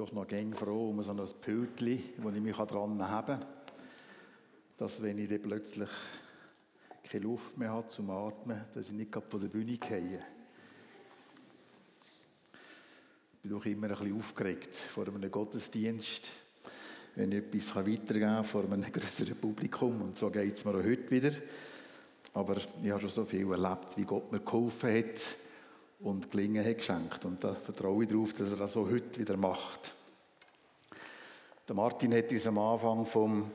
doch noch gäng froh um so ein Pültli, wo ich mich dran haben kann, dass wenn ich dann plötzlich keine Luft mehr habe zum Atmen, dass ich nicht von der Bühne gehe. Ich bin doch immer ein bisschen aufgeregt vor einem Gottesdienst, wenn ich etwas weitergeben kann vor einem größeren Publikum. Und so geht es mir auch heute wieder. Aber ich habe schon so viel erlebt, wie Gott mir geholfen hat und Gelingen hat geschenkt. Und da vertraue ich darauf, dass er das auch heute wieder macht. Der Martin hat uns am Anfang vom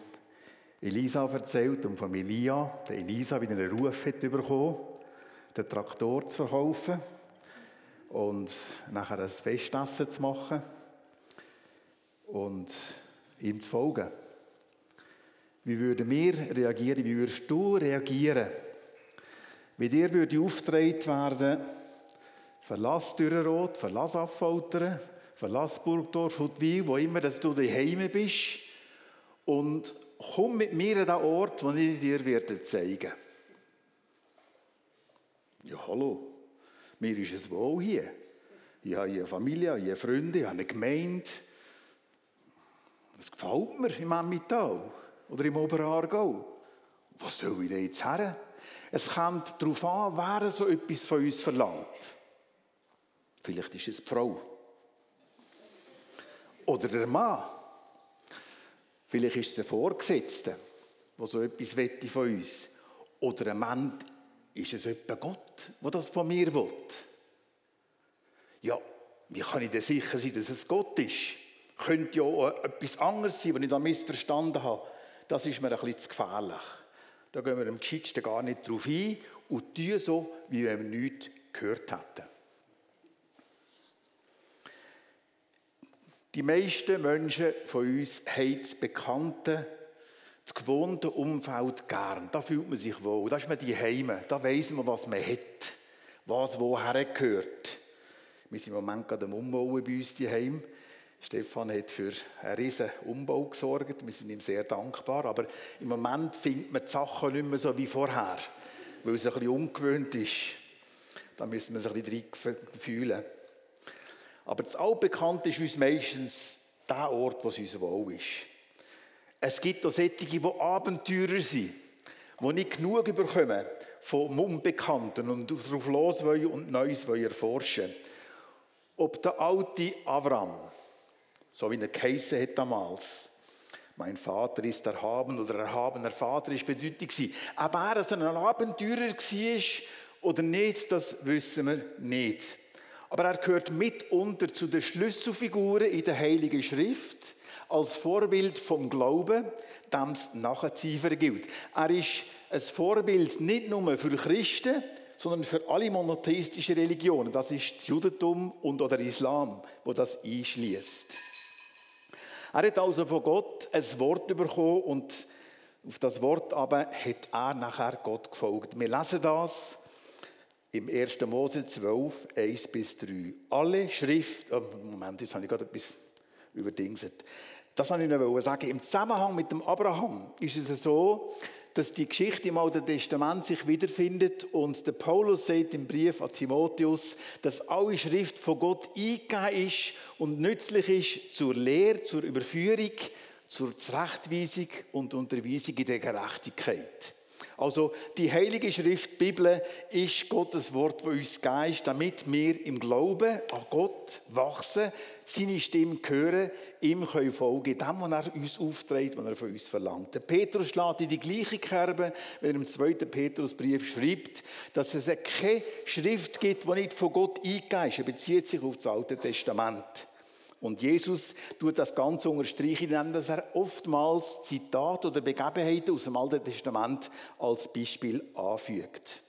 Elisa erzählt und von Elia, der Elisa wieder einen Ruf hat bekommen, den Traktor zu verkaufen und nachher ein Festessen zu machen und ihm zu folgen. Wie würden wir reagieren? Wie würdest du reagieren? Wie dir würde aufgetragen werden, verlass Dürrenrot, verlass Affoltern, verlass Burgdorf, Huttwil, wo immer dass du daheim bist und komm mit mir an den Ort, den ich dir werde zeigen Ja, hallo, mir ist es wohl hier. Ich habe hier Familie, ich habe Freunde, ich habe eine Gemeinde. Das gefällt mir im Emmental oder im Oberaargau. Was soll ich denn jetzt her? Es kommt darauf an, wer so etwas von uns verlangt. Vielleicht ist es die Frau. Oder der Mann. Vielleicht ist es ein Vorgesetzter, der so etwas wette von uns. Oder ein Mann, ist es etwa Gott, der das von mir will? Ja, wie kann ich denn sicher sein, dass es Gott ist? Könnte ja auch etwas anderes sein, wenn ich da missverstanden habe. Das ist mir ein bisschen zu gefährlich. Da gehen wir am geschicktesten gar nicht drauf ein und tun so, wie wenn wir nichts gehört hätten. Die meisten Menschen von uns haben das bekannte, das gewohnte Umfeld gern. Da fühlt man sich wohl. Da ist man die Heime. Da weiss man, was man hat. Was woher gehört. Wir sind im Moment gerade am Umbauen bei uns die Heim. Stefan hat für einen riesen Umbau gesorgt. Wir sind ihm sehr dankbar. Aber im Moment findet man die Sachen nicht mehr so wie vorher, weil es ein bisschen ungewöhnt ist. Da müssen wir uns ein bisschen drin fühlen. Aber das Altbekannte ist uns meistens der Ort, wo es uns wohl ist. Es gibt auch solche, die Abenteurer sind, die nicht genug bekommen vom Unbekannten und darauf los wollen und Neues erforschen Ob der alte Avram, so wie er geheissen hat damals, mein Vater ist erhaben oder erhabener Vater ist bedeutet gewesen. Ob er so ein Abenteurer war oder nicht, das wissen wir nicht. Aber er gehört mitunter zu den Schlüsselfiguren in der Heiligen Schrift als Vorbild vom Glauben, dem es nachzueifern gilt. Er ist ein Vorbild nicht nur für Christen, sondern für alle monotheistischen Religionen. Das ist das Judentum und oder Islam, wo das einschließt. Er hat also von Gott ein Wort bekommen und auf das Wort aber hat er nachher Gott gefolgt. Wir lesen das im 1. Mose 12, 1 bis 3. Alle Schrift, oh Moment, jetzt habe ich gerade etwas überdingset. Das wollte ich noch sagen. Im Zusammenhang mit dem Abraham ist es so, dass die Geschichte im Alten Testament sich wiederfindet und der Paulus sagt im Brief an Timotheus, dass alle Schrift von Gott eingegeben ist und nützlich ist zur Lehre, zur Überführung, zur Zurechtweisung und Unterweisung in der Gerechtigkeit. Also die Heilige Schrift, die Bibel, ist Gottes Wort, das uns geist, damit wir im Glauben an Gott wachsen, seine Stimme hören, ihm können folgen, dem, was er uns aufträgt, was er von uns verlangt. Der Petrus schlägt in die gleiche Kerbe, wenn er im zweiten Petrusbrief schreibt, dass es keine Schrift gibt, die nicht von Gott eingegeben ist. Er bezieht sich auf das Alte Testament. Und Jesus tut das Ganze unterstreichen, indem er oftmals Zitate oder Begebenheiten aus dem Alten Testament als Beispiel anfügt.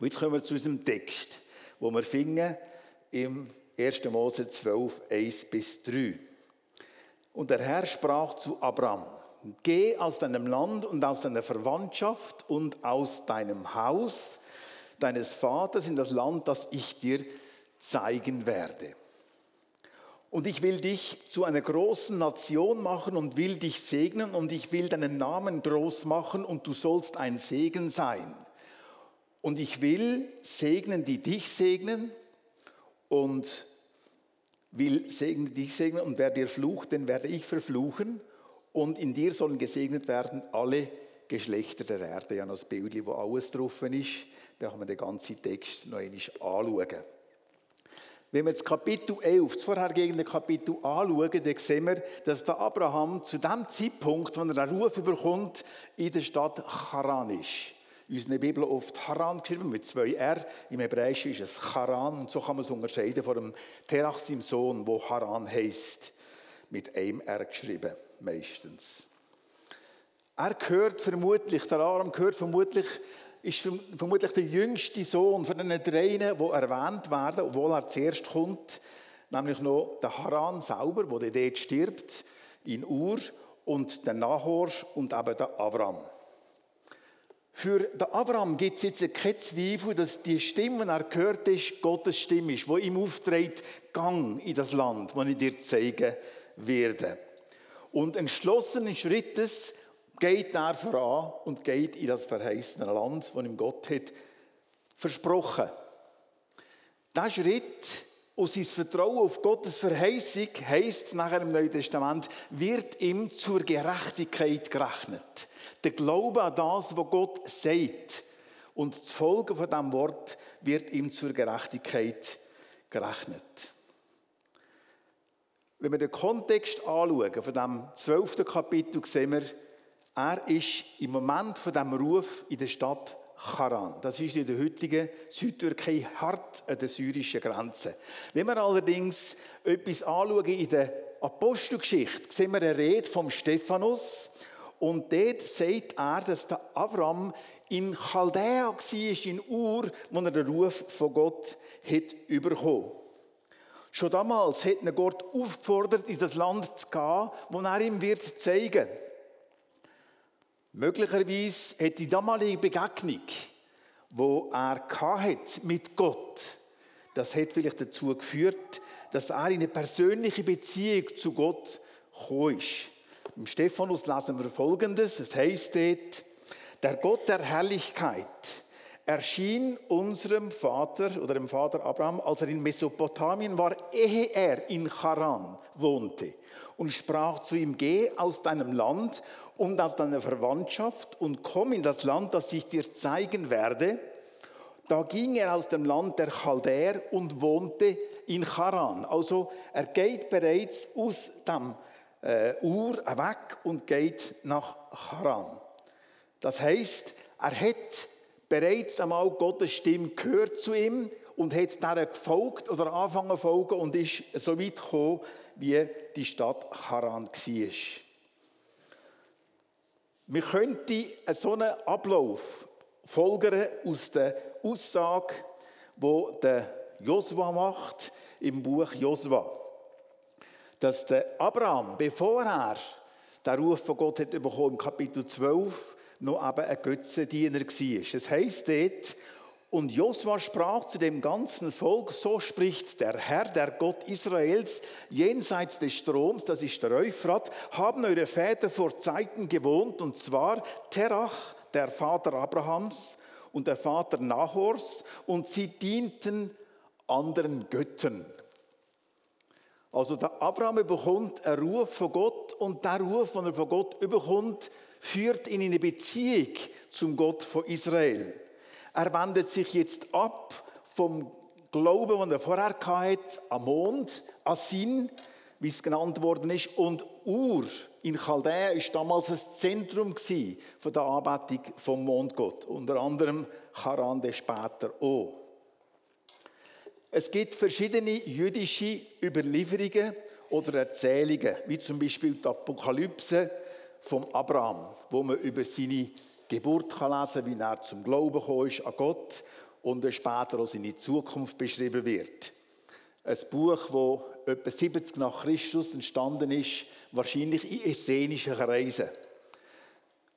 Und jetzt kommen wir zu unserem Text, wo wir finden im 1. Mose 12, 1 bis 3. Und der Herr sprach zu Abraham, geh aus deinem Land und aus deiner Verwandtschaft und aus deinem Haus deines Vaters in das Land, das ich dir zeigen werde. Und ich will dich zu einer großen Nation machen und will dich segnen und ich will deinen Namen groß machen und du sollst ein Segen sein. Und ich will segnen, die dich segnen und will segne dich segnen und wer dir flucht, den werde ich verfluchen und in dir sollen gesegnet werden alle Geschlechter der Erde. Ja, das Bild, wo alles drauf ist, da kann man den ganzen Text noch einmal anschauen. Wenn wir das Kapitel 11, das vorhergehende Kapitel anschauen, dann sehen wir, dass der Abraham zu dem Zeitpunkt, wo er einen Ruf bekommt, in der Stadt Charan ist. In unserer Bibel oft Haran geschrieben, mit zwei R. Im Hebräischen ist es Charan und so kann man es unterscheiden von dem Terach, seinem Sohn, wo Haran heißt, mit einem R geschrieben, meistens. Er gehört vermutlich, der Aram gehört vermutlich ist vermutlich der jüngste Sohn von den dreien, die erwähnt werden, obwohl er zuerst kommt, nämlich noch der Haran selber, der dort stirbt, in Ur, und der Nahor und eben der Avram. Für den Avram gibt es jetzt keinen Zweifel, dass die Stimme, die er gehört ist, Gottes Stimme ist, die ihm aufträgt, Gang in das Land, das ich dir zeigen werde. Und entschlossenen Schrittes geht er voran und geht in das verheißene Land, das ihm Gott hat versprochen. Dieser Schritt aus sein Vertrauen auf Gottes Verheißung, heisst es nachher im Neuen Testament, wird ihm zur Gerechtigkeit gerechnet. Der Glaube an das, was Gott sagt und das Folgen von diesem Wort wird ihm zur Gerechtigkeit gerechnet. Wenn wir den Kontext anschauen von dem zwölften Kapitel, sehen wir, er ist im Moment von dem Ruf in der Stadt Charan. Das ist in der heutigen Südtürkei hart an der syrischen Grenze. Wenn wir allerdings etwas anschauen in der Apostelgeschichte, sehen wir eine Rede vom Stephanus und dort sagt er, dass der Avram in Chaldea war, in Ur, wo er den Ruf von Gott hat bekommen. Schon damals hat er Gott aufgefordert, in das Land zu gehen, wo er ihm wird zeigen wird. Möglicherweise hat die damalige Begegnung, wo er hat mit Gott, das hat vielleicht dazu geführt, dass er in eine persönliche Beziehung zu Gott gekommen ist. Im Stephanus lesen wir Folgendes. Es heißt dort, der Gott der Herrlichkeit erschien unserem Vater oder dem Vater Abraham, als er in Mesopotamien war, ehe er in Charan wohnte und sprach zu ihm, geh aus deinem Land und aus deiner Verwandtschaft und komm in das Land, das ich dir zeigen werde. Da ging er aus dem Land der Chaldäer und wohnte in Charan. Also er geht bereits aus dem äh, Ur weg und geht nach Charan. Das heißt, er hat bereits einmal Gottes Stimme gehört zu ihm und hat der gefolgt oder angefangen zu folgen und ist so weit gekommen, wie die Stadt Charan war. Wir könnten so einen Ablauf folgern aus der Aussage, wo der Josua macht im Buch Josua, dass der Abraham, bevor er den Ruf von Gott hat bekommen, im Kapitel 12, noch eben ein Götzendiener war. Es heisst dort, und Josua sprach zu dem ganzen Volk, so spricht der Herr, der Gott Israels, jenseits des Stroms, das ist der Euphrat, haben eure Väter vor Zeiten gewohnt, und zwar Terach, der Vater Abrahams, und der Vater Nahors, und sie dienten anderen Göttern. Also der Abraham bekommt einen Ruf von Gott, und der Ruf, den er von Gott bekommt, führt ihn in eine Beziehung zum Gott von Israel. Er wendet sich jetzt ab vom Glauben, den er vorher hatte, am Mond, an Sinn, wie es genannt worden ist, und Ur in Chaldea ist damals das Zentrum der Anbetung vom Mondgott, unter anderem Charande später auch. Es gibt verschiedene jüdische Überlieferungen oder Erzählungen, wie zum Beispiel die Apokalypse vom Abraham, wo man über seine Geburt kann lesen wie er zum Glauben gekommen ist an Gott und später auch seine Zukunft beschrieben wird. Ein Buch, das etwa 70 nach Christus entstanden ist, wahrscheinlich in essenischen Reisen.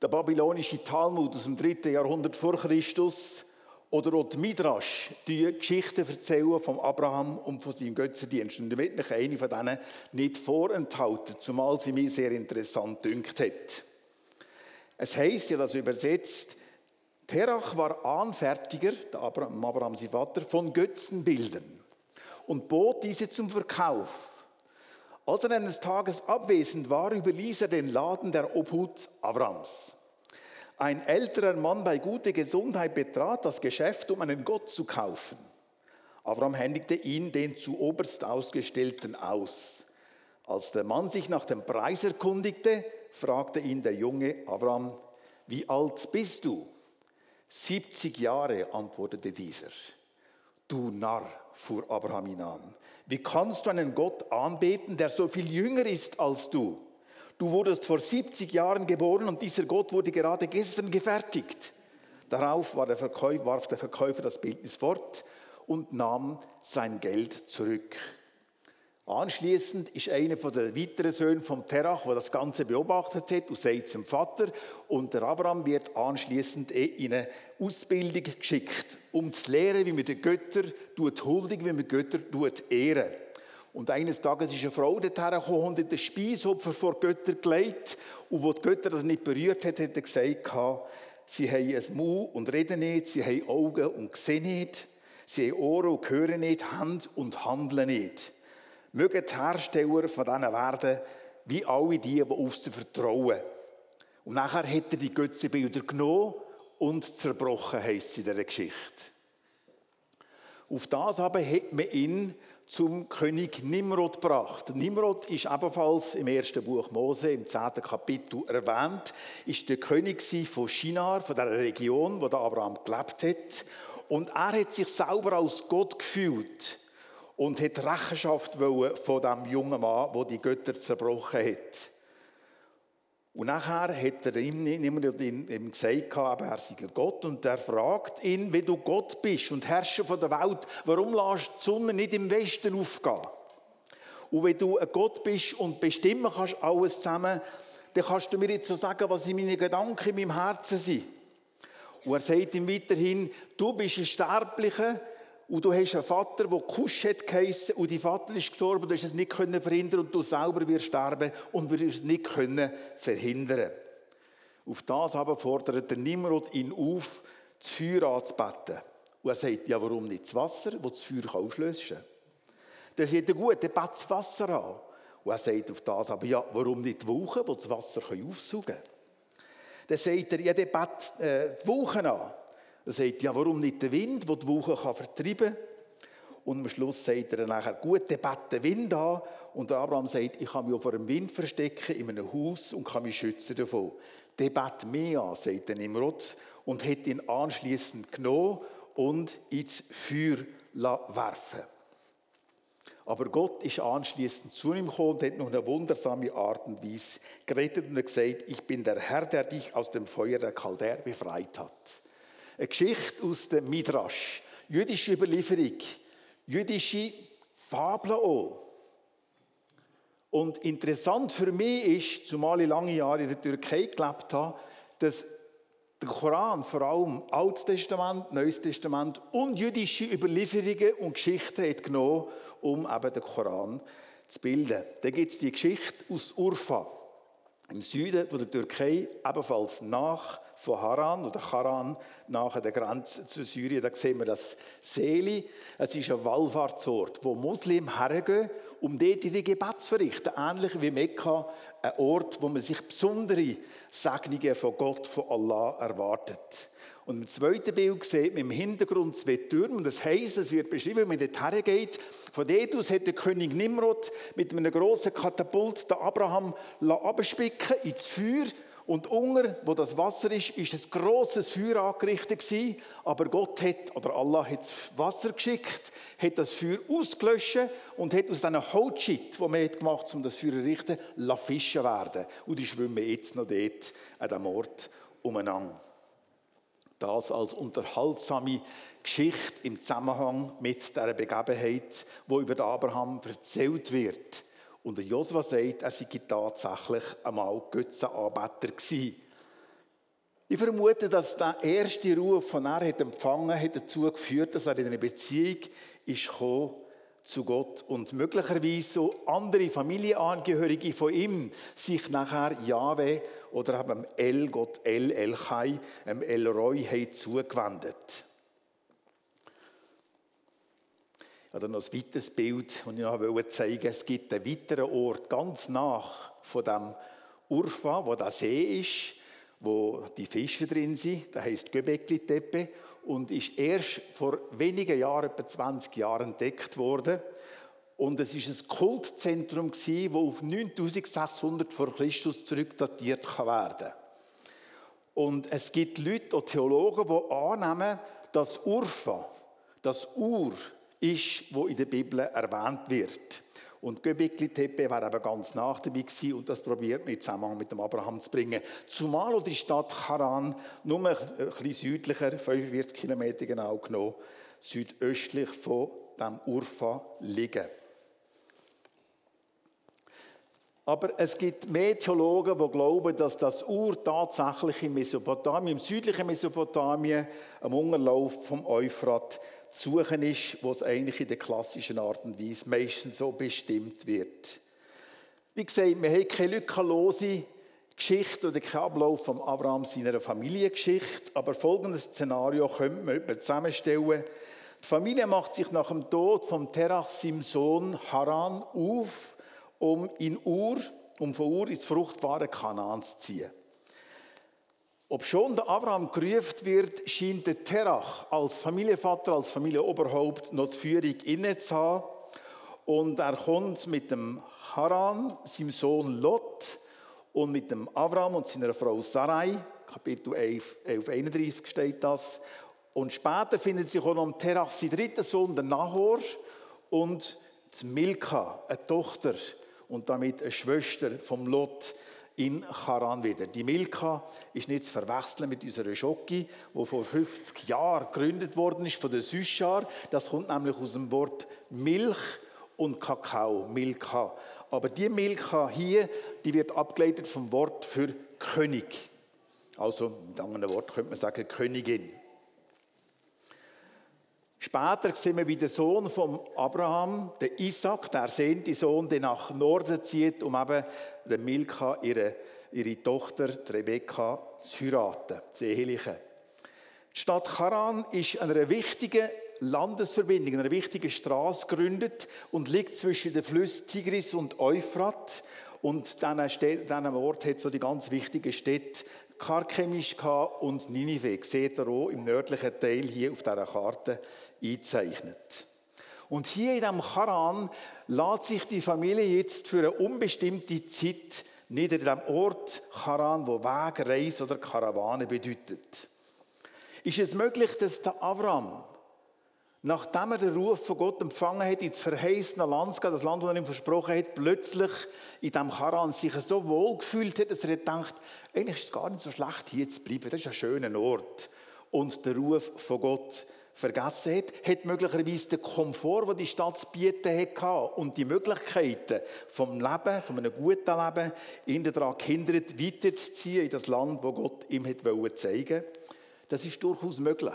Der babylonische Talmud aus dem 3. Jahrhundert vor Christus oder auch die Midrash, die Geschichten erzählen von Abraham und von seinem Götzendienst. Und damit mich eine von denen nicht vorenthalten, zumal sie mir sehr interessant dünkt hat. Es heißt ja, das übersetzt, Terach war Anfertiger, der Abraham, Abraham sein Vater, von Götzenbildern. und bot diese zum Verkauf. Als er eines Tages abwesend war, überließ er den Laden der Obhut Avrams. Ein älterer Mann bei guter Gesundheit betrat das Geschäft, um einen Gott zu kaufen. Avram händigte ihn den zu oberst ausgestellten aus. Als der Mann sich nach dem Preis erkundigte, fragte ihn der junge Avram, wie alt bist du? 70 Jahre, antwortete dieser. Du Narr, fuhr Abraham ihn an, wie kannst du einen Gott anbeten, der so viel jünger ist als du? Du wurdest vor 70 Jahren geboren und dieser Gott wurde gerade gestern gefertigt. Darauf war der Verkäufer, warf der Verkäufer das Bildnis fort und nahm sein Geld zurück. Anschließend ist einer von den weiteren Söhnen vom Terach, der das Ganze beobachtet hat, und sagt zum Vater, und der Abraham wird anschließend eh in eine Ausbildung geschickt, um zu lernen, wie man die Götter tut huldigen, wie man Götter tut ehren. Und eines Tages ist eine Frau dorthin gekommen und hat den Speisopfer vor Götter gelegt. Und wo die Götter das nicht berührt hat, hat er gesagt, sie haben ein Mund und reden nicht, sie haben Augen und sehen nicht, sie haben Ohren und hören nicht, Hand und handeln nicht mögen die Hersteller von diesen werden wie alle die, die auf sie vertrauen. Und nachher hat er die Götzenbilder genommen und zerbrochen, heisst es in dieser Geschichte. Auf das aber hat man ihn zum König Nimrod gebracht. Nimrod ist ebenfalls im ersten Buch Mose, im zehnten Kapitel erwähnt, ist der König von Shinar, von der Region, wo Abraham gelebt hat. Und er hat sich selber als Gott gefühlt und hat Rechenschaft von dem jungen Mann, der die Götter zerbrochen hat. Und nachher hat er ihm, ihm, ihm gesagt, er sei Gott und er fragt ihn, wenn du Gott bist und Herrscher von der Welt, warum lässt die Sonne nicht im Westen aufgehen? Und wenn du ein Gott bist und bestimmen kannst alles zusammen, dann kannst du mir jetzt so sagen, was in meinen Gedanken in meinem Herzen sind. Und er sagt ihm weiterhin, du bist ein Sterblicher, und du hast einen Vater, der Kusch hat geheissen, und dein Vater ist gestorben, du hast es nicht können verhindern und du selber wirst sterben und wirst es nicht können verhindern. Auf das aber fordert der Nimrod ihn auf, das Feuer anzubeten. Und er sagt, ja, warum nicht das Wasser, das das Feuer auslösen kann? Dann sagt er, gut, dann bet das Wasser an. Und er sagt auf das aber, ja, warum nicht die Wolken, die das Wasser aufsaugen können? Dann sagt er, ja, dann bet äh, die Wolken an. Er sagt, ja, warum nicht der Wind, der die Woche vertreiben kann? Und am Schluss sagt er dann nachher, gut, bett den Wind an. Und Abraham sagt, ich kann mich vor dem Wind verstecken in einem Haus und kann mich schützen davon. Der bett mich an, sagt der Nimrod, und hat ihn anschließend genommen und ins Feuer werfen aber Gott ist anschließend zu ihm gekommen und hat noch eine wundersame Art und Weise geredet und gesagt, ich bin der Herr, der dich aus dem Feuer der Chaldär befreit hat. Eine Geschichte aus dem Midrash. Jüdische Überlieferung. Jüdische Fabel auch. Und interessant für mich ist, zumal ich lange Jahre in der Türkei gelebt habe, dass der Koran vor allem Altes Testament, Neues Testament und jüdische Überlieferungen und Geschichten hat genommen, um eben den Koran zu bilden. Da gibt es die Geschichte aus Urfa, im Süden von der Türkei, ebenfalls nach von Haran oder Haran nach der Grenze zu Syrien. Da sehen wir das Seli. Es ist ein Wallfahrtsort, wo Muslimen hergehen, um dort ihre Gebet zu verrichten. Ähnlich wie Mekka, ein Ort, wo man sich besondere Segnungen von Gott, von Allah erwartet. Und im zweiten Bild sieht man im Hintergrund zwei Türme. Das heisst, es wird beschrieben, wie man dort hergeht. Von dort aus hat der König Nimrod mit einem grossen Katapult den Abraham abspicken ins Feuer und unter, wo das Wasser ist, ist ein grosses Feuer angerichtet gewesen. Aber Gott hat, oder Allah hat das Wasser geschickt, hat das Feuer ausgelöscht und hat aus diesen Holzschit, die man hat gemacht um das Feuer zu richten, Fische werden. Und die schwimmen jetzt noch dort an diesem Ort umeinander. Das als unterhaltsame Geschichte im Zusammenhang mit der Begebenheit, wo über Abraham erzählt wird. Und Josua sagt, er sei tatsächlich einmal Götzenanbeter gewesen. Ich vermute, dass der erste Ruf, von er hat empfangen hat, dazu geführt, dass er in eine Beziehung ist gekommen zu Gott und möglicherweise so andere Familienangehörige von ihm sich nachher Jahwe oder eben El, Gott El, El Chai, El Roy, haben zugewendet. oder noch ein weiteres Bild, das ich noch zeigen wollte. Es gibt einen weiteren Ort ganz nach von dem Urfa, wo der See ist, wo die Fische drin sind. Der heißt Göbekli-Tepe und ist erst vor wenigen Jahren, etwa 20 Jahren, entdeckt worden. Und es ist ein Kultzentrum das auf 9600 vor Christus zurückdatiert werden kann. Und es gibt Leute, auch Theologen, die annehmen, dass Urfa, das Ur, ist, wo in der Bibel erwähnt wird. Und Göbekli Tepe war aber ganz nach dabei gewesen und das probiert man in Zusammenhang mit dem Abraham zu bringen. Zumal die Stadt Haran nur ein bisschen südlicher, 45 Kilometer genau genommen, südöstlich von dem Urfa liegen. Aber es gibt mehr die glauben, dass das Ur tatsächlich in Mesopotamien, im südlichen Mesopotamien, am Unterlauf vom Euphrat zu suchen ist, wo es eigentlich in der klassischen Art und Weise meistens so bestimmt wird. Wie gesagt, wir haben keine lückenlose Geschichte oder keinen Ablauf von Abraham seiner Familiengeschichte, aber folgendes Szenario könnte man zusammenstellen. Die Familie macht sich nach dem Tod von Terach, Sohn Haran, auf um in Ur, um von Ur ins fruchtbare Kanaan zu ziehen. Ob schon der Abraham gerufen wird, scheint der Terach als Familienvater, als Familienoberhaupt noch die Führung inne zu haben. Und er kommt mit dem Haran, seinem Sohn Lot, und mit dem Abraham und seiner Frau Sarai, Kapitel 11, 11 31 steht das. Und später findet sich auch noch Terach sein dritter Sohn, der Nahor, und Milka, eine Tochter und damit eine Schwester vom Lot in Charan wieder. Die Milka ist nicht zu verwechseln mit unserer Schocki, die vor 50 Jahren gegründet worden ist von der Süschar. Das kommt nämlich aus dem Wort Milch und Kakao, Milka. Aber die Milka hier, die wird abgeleitet vom Wort für König. Also mit anderen Worten könnte man sagen Königin. Später sehen wir, wie der Sohn von Abraham, der Isaac, der ersehnte Sohn, der nach Norden zieht, um eben der Milka, ihre, ihre Tochter, die Rebekka, zu heiraten, zu ehelichen. Die Stadt Charan ist einer wichtigen Landesverbindung, einer wichtigen Straße gegründet und liegt zwischen den Flüssen Tigris und Euphrat. Und diesen Ort hat so die ganz wichtigen Städte Karchemisch und Ninive. Seht ihr auch im nördlichen Teil hier auf dieser Karte eingezeichnet. Und hier in diesem Charan lässt sich die Familie jetzt für eine unbestimmte Zeit nieder in diesem Ort Charan, wo Weg, Reise oder Karawane bedeutet. Ist es möglich, dass der Avram nachdem er den Ruf von Gott empfangen hat, ins verheißene Land das Land, das er ihm versprochen hat, plötzlich in diesem Charan sich so wohl gefühlt hat, dass er gedacht eigentlich ist es gar nicht so schlecht, hier zu bleiben. Das ist ein schöner Ort. Und der Ruf von Gott vergessen hat, hat möglicherweise den Komfort, den die Stadt zu bieten hatte und die Möglichkeiten vom Leben, von einem guten Leben, ihn daran gehindert, weiterzuziehen in das Land, wo Gott ihm zeigen wollte. Das ist durchaus möglich.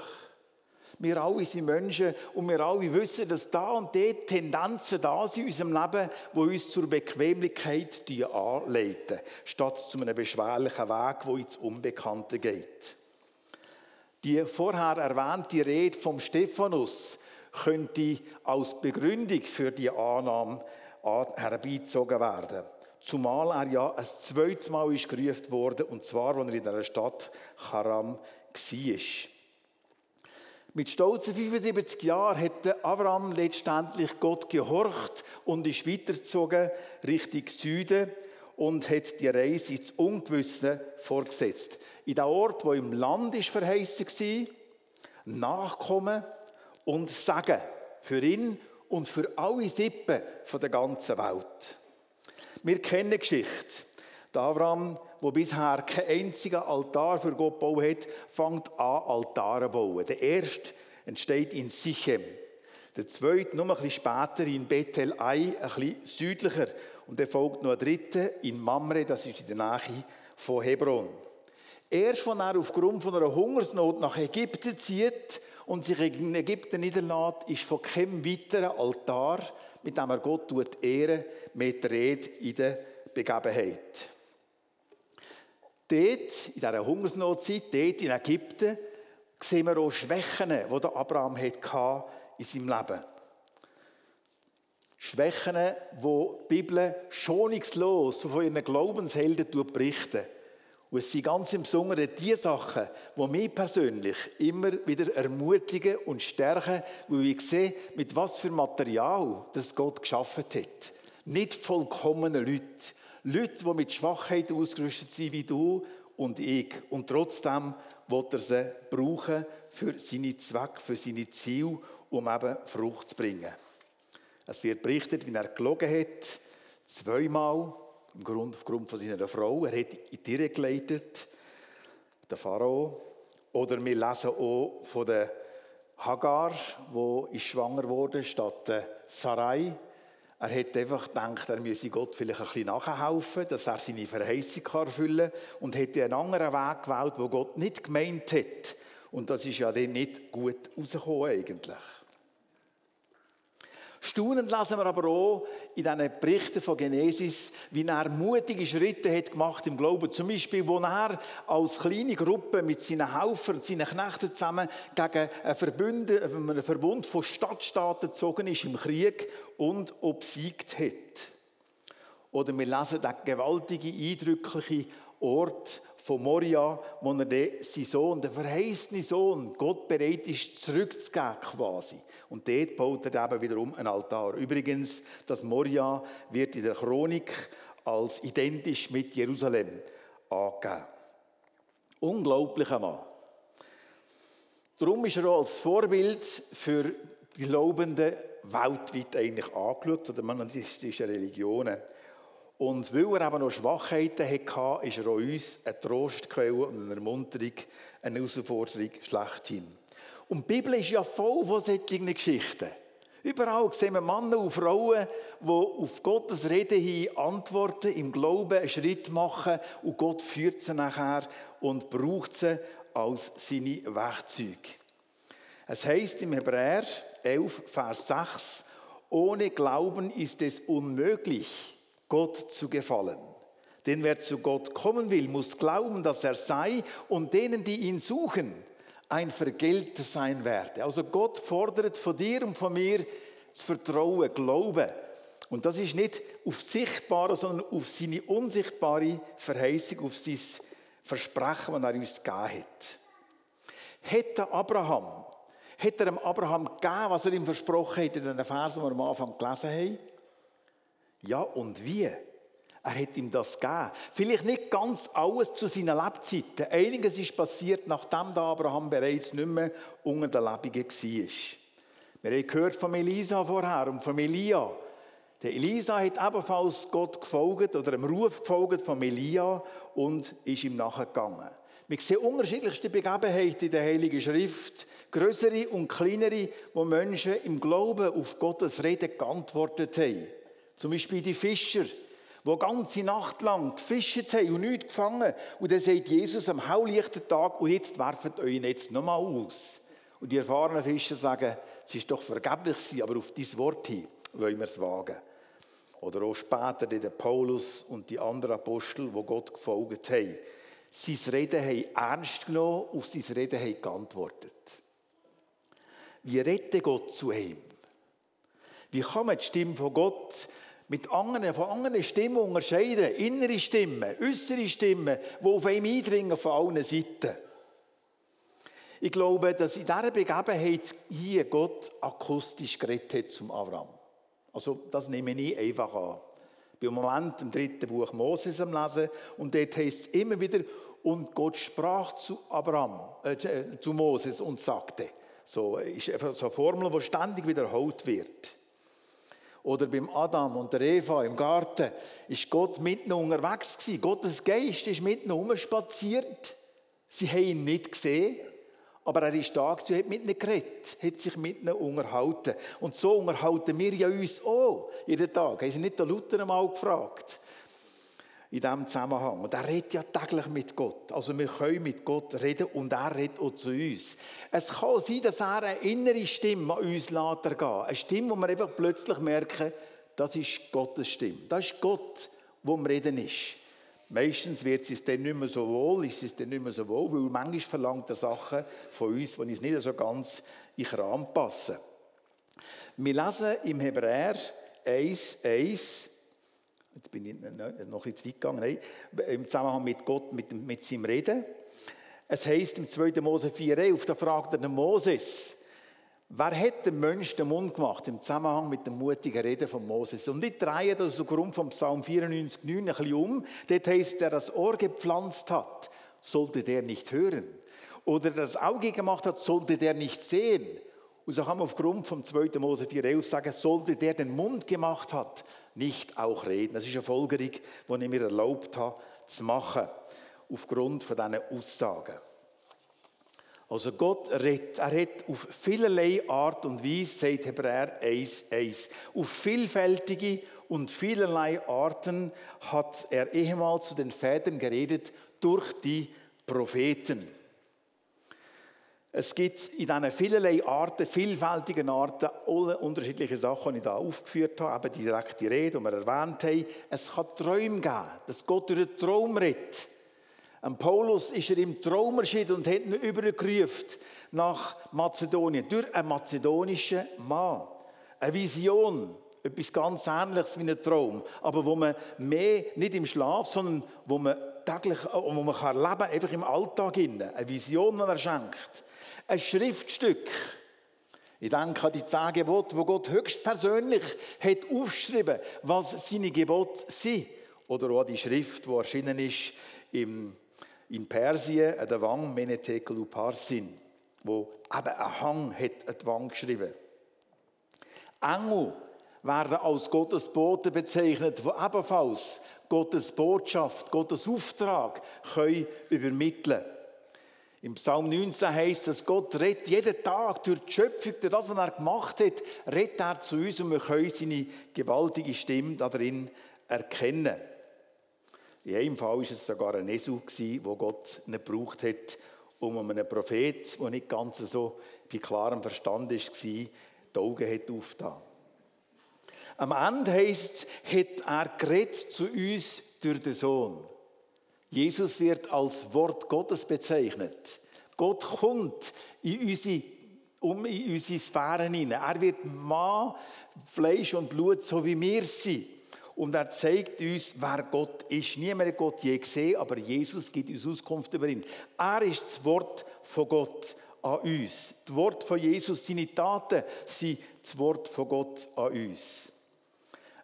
Wir alle sind Menschen und wir alle wissen, dass da und dort Tendenzen da sind in unserem Leben, die uns zur Bequemlichkeit anleiten, statt zu einem beschwerlichen Weg, wo ins Unbekannte geht. Die vorher erwähnte Rede vom Stephanus könnte als Begründung für die Annahme herbeizogen werden. Zumal er ja ein zweites Mal gerufen wurde, und zwar, als er in der Stadt Charam war. Mit stolzen 75 Jahren hat Abraham letztendlich Gott gehorcht und ist weitergezogen Richtung Süden und hat die Reise ins Ungewisse fortgesetzt. In der Ort, wo im Land ist verheißen war, Nachkommen und Sagen für ihn und für alle Sippen der ganzen Welt. Wir kennen Geschichte. Der Abraham der bisher keinen einzigen Altar für Gott gebaut hat, fängt an, Altare zu bauen. Der erste entsteht in Sichem. Der zweite, nur ein bisschen später, in Bethel Ai, ein bisschen südlicher. Und der folgt noch ein dritter in Mamre, das ist in der Nähe von Hebron. Erst, wenn er aufgrund von einer Hungersnot nach Ägypten zieht und sich in Ägypten niederlässt, ist von keinem weiteren Altar, mit dem er Gott ehren mit Rede in der Begebenheit. Dort, in dieser Hungersnotzeit, dort in Ägypten, sehen wir auch Schwächen, die Abraham hatte in seinem Leben. Schwächen, wo die Bibel schonungslos von ihren Glaubenshelden berichten. Und es sind ganz im Besonderen die Sachen, die mich persönlich immer wieder ermutigen und stärken, weil ich sehe, mit was für Material das Gott geschaffen hat. Nicht vollkommene Leute. Leute, die mit Schwachheit ausgerüstet sind wie du und ich. Und trotzdem wird er sie brauchen für seine Zwecke, für seine Ziele, um eben Frucht zu bringen. Es wird berichtet, wie er gelogen hat, zweimal, im Grund, aufgrund von seiner Frau. Er hat in die geleitet, der Pharao. Oder wir lesen auch von der Hagar, wo ist schwanger wurde statt Sarai. Er hat einfach gedacht, er müsse Gott vielleicht ein bisschen nachhelfen, dass er seine Verheißung erfüllen kann und hätte einen anderen Weg gewählt, wo Gott nicht gemeint hat. Und das ist ja dann nicht gut rausgekommen eigentlich. Staunend lesen wir aber auch in diesen Berichten von Genesis, wie er mutige Schritte hat gemacht im Glauben. Zum Beispiel, wo er als kleine Gruppe mit seinen Helfern, seinen Knechten zusammen gegen einen, Verbund, einen Verbund von Stadtstaaten gezogen ist im Krieg und obsiegt hat. Oder wir lesen den gewaltigen, eindrücklichen Ort von Moria, wo er seinen Sohn, den verheißenen Sohn, Gott bereit ist, zurückzugeben quasi. Und dort baut er eben wiederum einen Altar. Übrigens, das Moria wird in der Chronik als identisch mit Jerusalem angegeben. Unglaublicher Mann. Darum ist er auch als Vorbild für die Glaubenden weltweit eigentlich angeschaut, oder monotheistischen Religionen. Und weil er eben noch Schwachheiten hatte, ist er auch uns eine Trostquelle und eine Ermunterung, eine Herausforderung schlechthin. Und die Bibel ist ja voll von solchen Geschichten. Überall sehen wir Männer und Frauen, die auf Gottes Rede hin antworten, im Glauben einen Schritt machen und Gott führt sie nachher und braucht sie als seine Werkzeuge. Es heißt im Hebräer 11, Vers 6, ohne Glauben ist es unmöglich, Gott zu gefallen. Denn wer zu Gott kommen will, muss glauben, dass er sei und denen, die ihn suchen, ein Vergelter sein werde. Also Gott fordert von dir und von mir das Vertrauen, Glauben. Und das ist nicht auf das Sichtbare, sondern auf seine unsichtbare Verheißung, auf sein Versprechen, das er uns gegeben hat. Hätte Abraham, hätte er Abraham gegeben, was er ihm versprochen hat in den Versen, die wir am Anfang gelesen haben? Ja, und wie? Er hat ihm das gegeben. Vielleicht nicht ganz alles zu seinen Lebzeiten. Einiges ist passiert, nachdem Abraham bereits nicht mehr unter den Lebenden war. Wir haben gehört von Elisa vorher und von Elia. Der Elisa hat ebenfalls Gott gefolgt oder dem Ruf gefolgt von Elia und ist ihm nachgegangen. Wir sehen unterschiedlichste Begebenheiten in der Heiligen Schrift, größere und kleinere, wo Menschen im Glauben auf Gottes Rede geantwortet haben. Zum Beispiel die Fischer, die ganze Nacht lang gefischt haben und nichts gefangen. Und dann sagt Jesus am haulichten Tag, und jetzt werft euch jetzt nochmal aus. Und die erfahrenen Fischer sagen, es ist doch vergeblich aber auf dieses Wort hin wollen wir es wagen. Oder auch später der Paulus und die anderen Apostel, wo Gott gefolgt haben. Sein Reden haben ernst genommen, auf sein Reden haben geantwortet. Wie rettet Gott zu ihm? Wie kann man die Stimme von Gott mit anderen, von anderen Stimmen unterscheiden. Innere Stimmen, äußere Stimmen, die auf einem eindringen von allen Seiten. Ich glaube, dass in dieser Begebenheit hier Gott akustisch geredet hat zum Abraham. Also das nehme ich einfach an. Ich bin im Moment im dritten Buch Moses am Lesen und dort heißt es immer wieder, und Gott sprach zu Abraham, äh, zu Moses und sagte. So ist einfach so eine Formel, die ständig wiederholt wird. Oder beim Adam und der Eva im Garten ist Gott mitten unterwegs gewesen. Gottes Geist ist mitten umspaziert. Sie haben ihn nicht gesehen, aber er ist da gewesen, hat mit ihnen geredet, hat sich mit ihnen unterhalten. Und so unterhalten wir ja uns auch jeden Tag. Haben Sie nicht den Luther einmal gefragt? In diesem Zusammenhang. Und er redet ja täglich mit Gott. Also wir können mit Gott reden und er redet auch zu uns. Es kann sein, dass er eine innere Stimme an uns lässt ergehen. Eine Stimme, wo wir einfach plötzlich merken, das ist Gottes Stimme. Das ist Gott, wo am Reden ist. Meistens wird es dann nicht mehr so wohl, ist es dann nicht mehr so wohl, weil manchmal verlangt er Sachen von uns, die uns nicht so ganz in den Rahmen passen. Wir lesen im Hebräer 1, 1, jetzt bin ich noch ein bisschen weit gegangen, nein, im Zusammenhang mit Gott, mit, mit seinem Reden. Es heißt im 2. Mose 4, 11, da fragt er Moses, Wer hat dem Mensch den Mund gemacht im Zusammenhang mit dem mutigen Reden von Moses? Und ich drehe das aufgrund vom Psalm 94, 9 ein bisschen um. Dort heißt, der das Ohr gepflanzt hat, sollte der nicht hören. Oder der das Auge gemacht hat, sollte der nicht sehen. Und so kann man aufgrund vom 2. Mose 4,11 sagen, sollte der den Mund gemacht hat, nicht auch reden. Das ist eine Folgerung, die ich mir erlaubt habe zu machen, aufgrund von diesen Aussagen. Also Gott redet, er redet auf vielerlei Art und Weise, sagt Hebräer 1,1. Auf vielfältige und vielerlei Arten hat er ehemals zu den Vätern geredet durch die Propheten. Es gibt in diesen vielerlei Arten, vielfältigen Arten, alle unterschiedliche Sachen, die ich hier aufgeführt habe, eben die direkte Rede, die wir erwähnt haben. Es kann Träume geben, dass Gott durch einen Traum redet. Am Paulus ist er im Traum erschienen und hat ihn übergerufen nach Mazedonien. Durch einen mazedonischen Mann. Eine Vision. Etwas ganz Ähnliches wie ein Traum. Aber wo man mehr, nicht im Schlaf, sondern wo man täglich, wo man kann leben, einfach im Alltag. Eine Vision, die er schenkt. Ein Schriftstück. Ich denke an die zehn Gebote, wo Gott höchstpersönlich hat aufgeschrieben, was seine Gebote sind. Oder auch die Schrift, die erschienen ist im in Persien an der Wang Menetekel Parsin, wo eben ein Hang hat an die Wand geschrieben. Engel werden als Gottes Boten bezeichnet, die ebenfalls Gottes Botschaft, Gottes Auftrag können übermitteln Im Psalm 19 heißt es, Gott redet jeden Tag durch die Schöpfung, durch das, was er gemacht hat, redet er zu uns und wir können seine gewaltige Stimme darin erkennen. In einem Fall war es sogar ein Esel, wo Gott ihn gebraucht hat, um einem Prophet, der nicht ganz so bei klarem Verstand war, die Augen aufzutan. Am Ende heisst es, hat er geredet zu uns durch den Sohn. Jesus wird als Wort Gottes bezeichnet. Gott kommt in unsere, um in unsere Sphären hinein. Er wird Mann, Fleisch und Blut, so wie wir sind. Und er zeigt uns, wer Gott ist. Niemand hat Gott je gesehen, aber Jesus gibt uns Auskunft über ihn. Er ist das Wort von Gott an uns. Das Wort von Jesus, seine Taten sind das Wort von Gott an uns.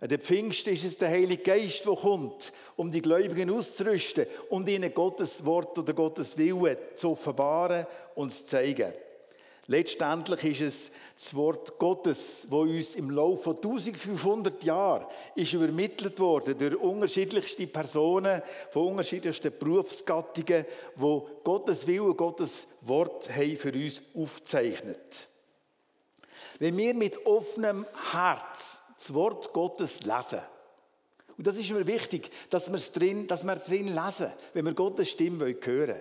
An der Pfingst ist es der Heilige Geist, der kommt, um die Gläubigen auszurüsten und ihnen Gottes Wort oder Gottes Willen zu offenbaren und zu zeigen. Letztendlich ist es das Wort Gottes, wo uns im Laufe von 1500 Jahren ist übermittelt worden durch unterschiedlichste Personen von unterschiedlichsten Berufsgattungen, wo Gottes Wille, Gottes Wort haben für uns aufzeichnet. Wenn wir mit offenem Herz das Wort Gottes lesen, und das ist mir wichtig, dass wir es drin, dass wir drin lesen, wenn wir Gottes Stimme hören wollen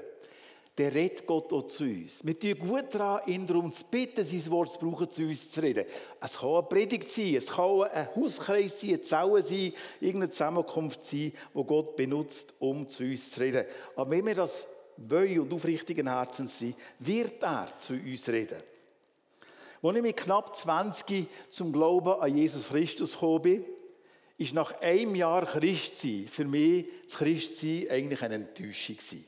der redet Gott auch zu uns. Wir tun gut daran, ihn darum zu bitten, sein Wort zu brauchen, zu uns zu reden. Es kann eine Predigt sein, es kann ein Hauskreis sein, eine Zelle sein, irgendeine Zusammenkunft sein, wo Gott benutzt, um zu uns zu reden. Aber wenn wir das wollen und aufrichtigen Herzens sind, wird er zu uns reden. Als ich mit knapp 20 zum Glauben an Jesus Christus gekommen bin, ist nach einem Jahr Christsein für mich das Christsein eigentlich eine Enttäuschung gewesen.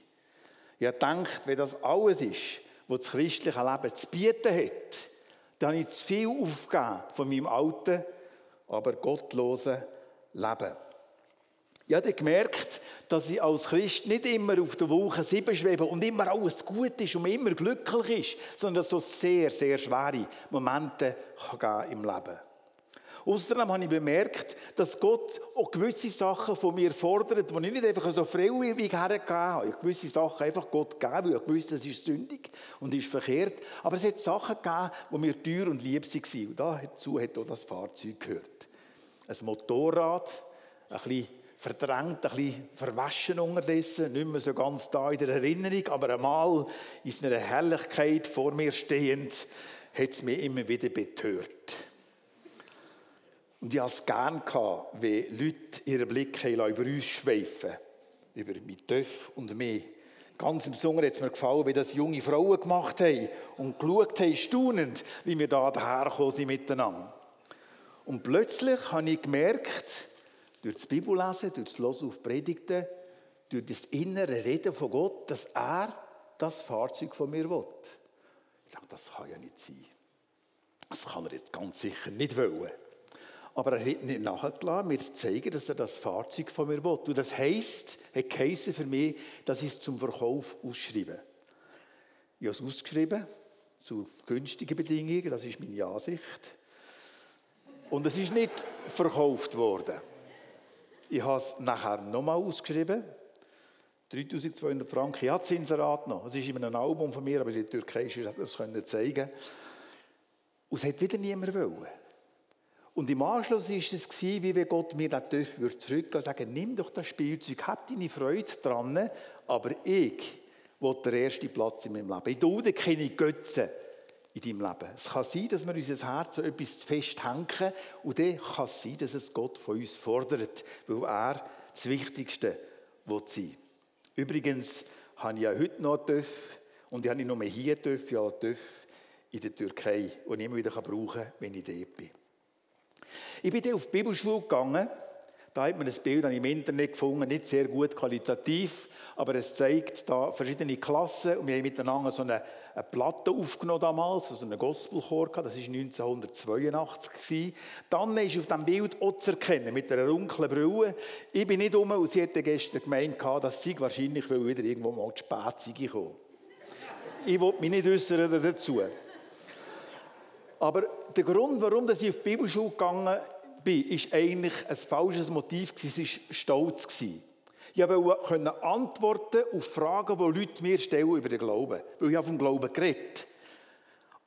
Ich gedacht, wenn das alles ist, was das christliche Leben zu bieten hat, dann habe ich zu viel aufgegeben von meinem alten, aber gottlosen Leben. Ich habe gemerkt, dass ich als Christ nicht immer auf der Wolke 7 schwebe und immer alles gut ist und immer glücklich ist, sondern dass es so sehr, sehr schwere Momente im Leben Außerdem habe ich bemerkt, dass Gott auch gewisse Sachen von mir fordert, die ich nicht einfach so freiwillig hergegeben habe. Ich gewisse Sachen einfach Gott gegeben, weil ich wusste, das ist sündig und ist verkehrt. Aber es hat Sachen gegeben, die mir teuer und lieb waren. Und dazu hat auch das Fahrzeug gehört. Ein Motorrad, ein bisschen verdrängt, ein bisschen verwaschen unterdessen, nicht mehr so ganz da in der Erinnerung, aber einmal in seiner Herrlichkeit vor mir stehend, hat es mich immer wieder betört. Und ich hatte es gerne, wenn Leute ihren Blick über uns schweifen über mit Töff und mich. Ganz im Sommer hat es mir gefallen, wie das junge Frauen gemacht haben und geschaut haben, staunend, wie wir da dahergekommen sind miteinander. Und plötzlich habe ich gemerkt, durch das Bibellesen, durch das Hören auf Predigten, durch das innere Reden von Gott, dass er das Fahrzeug von mir will. Ich dachte, das kann ja nicht sein. Das kann er jetzt ganz sicher nicht wollen. Aber er hat nicht nachgelassen, mir zu zeigen, dass er das Fahrzeug von mir will. Und das heisst, hat geheissen für mich, dass ich es zum Verkauf ausschreibe. Ich habe es ausgeschrieben, zu günstigen Bedingungen, das ist meine Ansicht. Und es ist nicht verkauft worden. Ich habe es nachher nochmal ausgeschrieben. 3200 Franken. Ich habe das noch. Es ist in einem Album von mir, aber der Türkei hätte ich das zeigen Und es hat wieder niemand wollen. Und im Anschluss war es, wie wenn Gott mir das zurückgeben würde und sagen, nimm doch das Spielzeug, hab deine Freude dran, aber ich will den ersten Platz in meinem Leben. Ich tue keine Götze in deinem Leben. Es kann sein, dass wir unser Herz so etwas festhängen und dann kann es sein, dass es Gott von uns fordert, weil er das Wichtigste will sein Übrigens habe ich ja heute noch TÜV und ich habe nicht nur hier TÜV, ja TÜV in der Türkei, und immer wieder brauchen kann, wenn ich dort bin. Ich bin dann auf die Bibelschule gegangen da hat man ein Bild im Internet gefunden, nicht sehr gut qualitativ, aber es zeigt da verschiedene Klassen und wir haben miteinander so eine, eine Platte aufgenommen damals, also einen Gospelchor, das war 1982. Dann ist auf diesem Bild auch zu erkennen, mit einer dunklen Brille. Ich bin nicht um und sie hatte gestern gemeint, dass sie wahrscheinlich wieder irgendwo mal zu spät kommen. Ich wollte mich nicht äußern dazu. Aber der Grund, warum ich auf die Bibelschule gegangen bin, ist eigentlich ein falsches Motiv es war Stolz. Ich wollte antworten auf Fragen, die Leute mir stellen über den Glauben. Weil ich vom Glauben geredet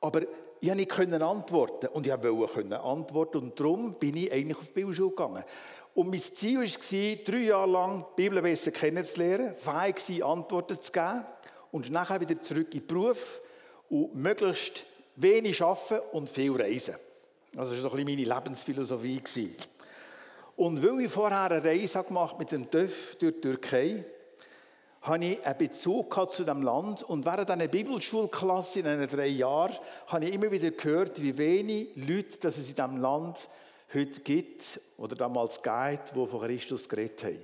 Aber ich konnte nicht antworten. Und ich wollte antworten. Und darum bin ich eigentlich auf die Bibelschule gegangen. Und mein Ziel war, drei Jahre lang die Bibel besser kennenzulernen, fähig sein, Antworten zu geben und nachher wieder zurück in den Beruf und möglichst wenig arbeiten und viel reisen. Also das war so ein bisschen meine Lebensphilosophie. Und weil ich vorher eine Reise gemacht mit dem TÜV durch die Türkei, hatte ich einen Bezug zu diesem Land. Und während dieser Bibelschulklasse in diesen drei Jahren habe ich immer wieder gehört, wie wenig Leute dass es in diesem Land heute gibt oder damals geht, die von Christus geredet haben.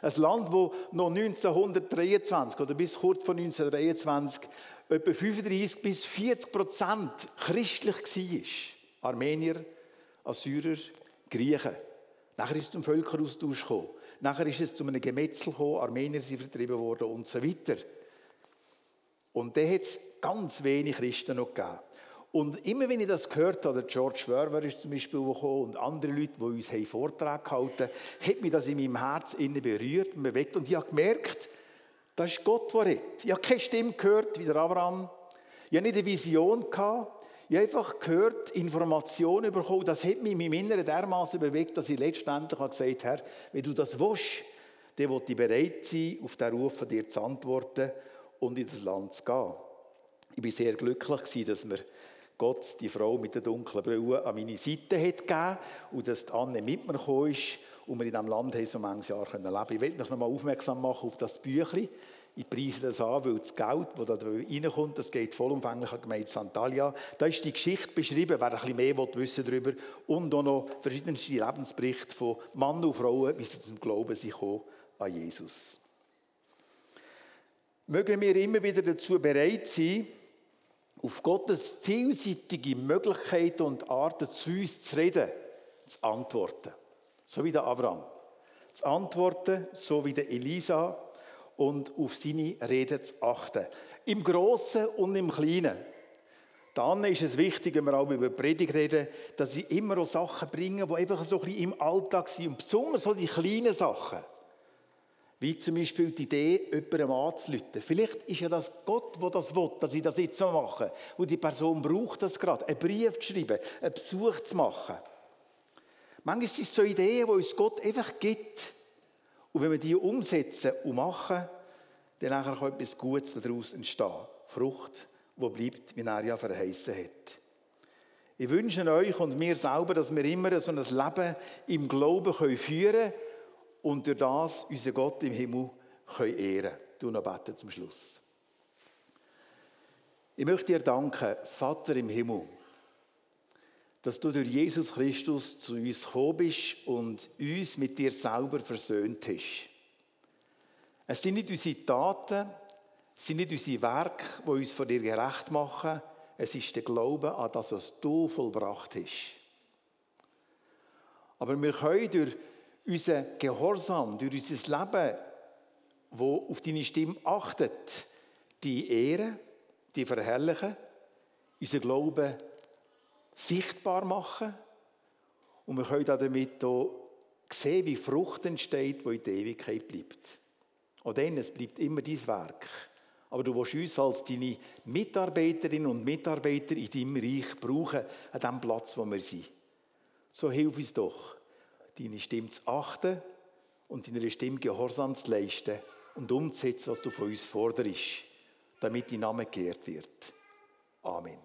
Ein Land, das noch 1923 oder bis kurz vor 1923 etwa 35 bis 40 Prozent christlich war. Armenier, Assyrer, Griechen. Nachher ist es zum Völkeraustausch gekommen. Nachher ist es zu einem Gemetzel gekommen, Armenier sind vertrieben worden und so weiter. Und da hat es ganz wenig Christen noch gegeben. Und immer wenn ich das gehört habe, George Werber ist zum Beispiel gekommen und andere Leute, die uns haben Vortrag gehalten haben, hat mich das in meinem Herz berührt und bewegt. Und ich habe gemerkt, das ist Gott, der redet. Ich habe keine Stimme gehört, wie der Abraham. Ich habe nicht eine Vision gehabt. Ich habe einfach gehört, Informationen bekommen, das hat mich in meinem Inneren dermaßen bewegt, dass ich letztendlich gesagt habe, Herr, wenn du das willst, dann will ich bereit sein, auf den Ruf von dir zu antworten und in das Land zu gehen. Ich war sehr glücklich, dass mir Gott die Frau mit der dunklen Brille an meine Seite hat gegeben und dass die Anne mit mir gekommen ist und wir in diesem Land haben so manches Jahr leben können. Ich will noch einmal aufmerksam machen auf das Büchlein. Ich preise das an, weil das Geld, das da reinkommt, das geht vollumfänglich an die Gemeinde Santalia. Da ist die Geschichte beschrieben, wer ein bisschen mehr wissen darüber und auch noch verschiedenste Lebensberichte von Mann und Frauen, wie sie zum Glauben sich an Jesus. Mögen wir immer wieder dazu bereit sein, auf Gottes vielseitige Möglichkeiten und Arten zu uns zu reden, zu antworten. So wie der Abraham. Zu antworten, so wie der Elisa und auf seine Rede zu achten. Im Großen und im Kleinen. Dann ist es wichtig, wenn wir auch über Predigt reden, dass sie immer auch Sachen bringen, die einfach so ein bisschen im Alltag sind. Und besonders so die kleinen Sachen. Wie zum Beispiel die Idee, jemandem anzuleiten. Vielleicht ist ja das Gott, der das will, dass ich das jetzt so mache. Und die Person braucht das gerade. Einen Brief zu schreiben, einen Besuch zu machen. Manchmal sind es so Ideen, die uns Gott einfach gibt. Und wenn wir die umsetzen und machen, dann kann etwas Gutes daraus entstehen. Frucht, wo bleibt, wie er ja verheißen hat. Ich wünsche euch und mir selber, dass wir immer so ein Leben im Glauben führen können und durch das unseren Gott im Himmel können ehren Du noch beten zum Schluss. Ich möchte dir danken, Vater im Himmel, dass du durch Jesus Christus zu uns gekommen bist und uns mit dir selber versöhnt hast. Es sind nicht unsere Taten, es sind nicht unsere Werke, die uns vor dir gerecht machen. Es ist der Glaube an das, was du vollbracht hast. Aber wir können durch unseren Gehorsam, durch unser Leben, wo auf deine Stimme achtet, die Ehre, die verherrlichen, unseren Glauben sichtbar machen und wir können damit auch sehen, wie Frucht entsteht, die in der Ewigkeit bleibt. Und dann, es bleibt immer dein Werk. Aber du willst uns als deine Mitarbeiterinnen und Mitarbeiter in deinem Reich brauchen, an dem Platz, wo wir sind. So hilf uns doch, deine Stimme zu achten und deiner Stimme Gehorsam zu leisten und umzusetzen, was du von uns forderst, damit dein Name geehrt wird. Amen.